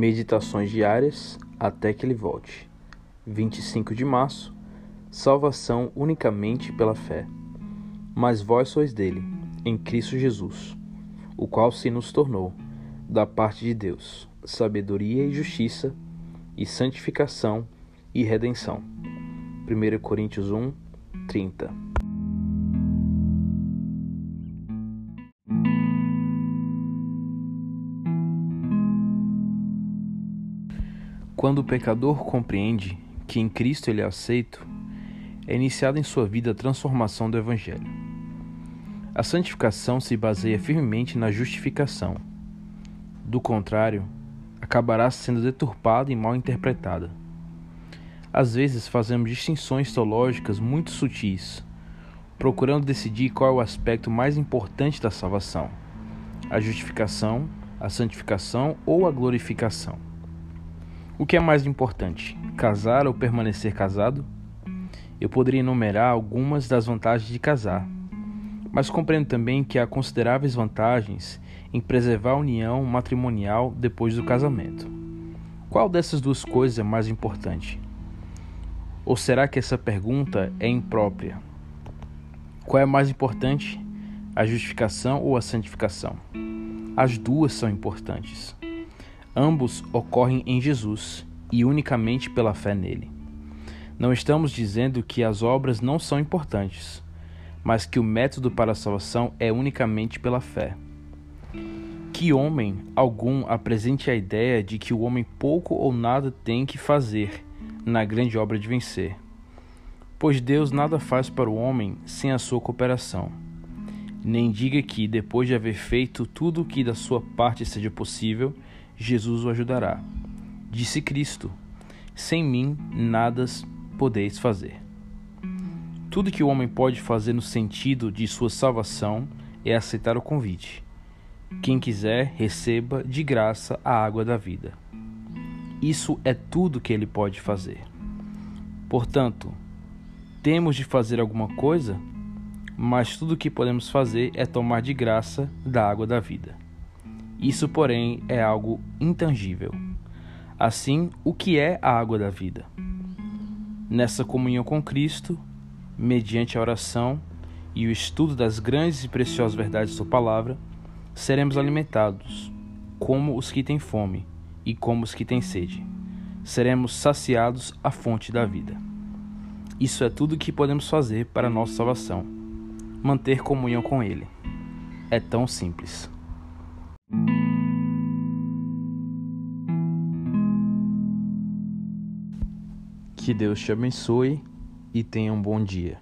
Meditações diárias até que ele volte. 25 de março. Salvação unicamente pela fé. Mas vós sois dele, em Cristo Jesus, o qual se nos tornou, da parte de Deus, sabedoria e justiça, e santificação e redenção. 1 Coríntios 1, 30. Quando o pecador compreende que em Cristo ele é aceito, é iniciada em sua vida a transformação do Evangelho. A santificação se baseia firmemente na justificação. Do contrário, acabará sendo deturpada e mal interpretada. Às vezes fazemos distinções teológicas muito sutis, procurando decidir qual é o aspecto mais importante da salvação: a justificação, a santificação ou a glorificação. O que é mais importante, casar ou permanecer casado? Eu poderia enumerar algumas das vantagens de casar, mas compreendo também que há consideráveis vantagens em preservar a união matrimonial depois do casamento. Qual dessas duas coisas é mais importante? Ou será que essa pergunta é imprópria? Qual é mais importante, a justificação ou a santificação? As duas são importantes. Ambos ocorrem em Jesus e unicamente pela fé nele. Não estamos dizendo que as obras não são importantes, mas que o método para a salvação é unicamente pela fé. Que homem algum apresente a ideia de que o homem pouco ou nada tem que fazer na grande obra de vencer. Pois Deus nada faz para o homem sem a sua cooperação. Nem diga que, depois de haver feito tudo o que da sua parte seja possível, Jesus o ajudará. Disse Cristo: Sem mim nada podeis fazer. Tudo que o homem pode fazer no sentido de sua salvação é aceitar o convite. Quem quiser, receba de graça a água da vida. Isso é tudo que ele pode fazer. Portanto, temos de fazer alguma coisa, mas tudo o que podemos fazer é tomar de graça da água da vida. Isso, porém, é algo intangível. Assim, o que é a água da vida? Nessa comunhão com Cristo, mediante a oração e o estudo das grandes e preciosas verdades da palavra, seremos alimentados, como os que têm fome e como os que têm sede. Seremos saciados à fonte da vida. Isso é tudo o que podemos fazer para a nossa salvação. Manter comunhão com Ele. É tão simples. Que Deus te abençoe e tenha um bom dia.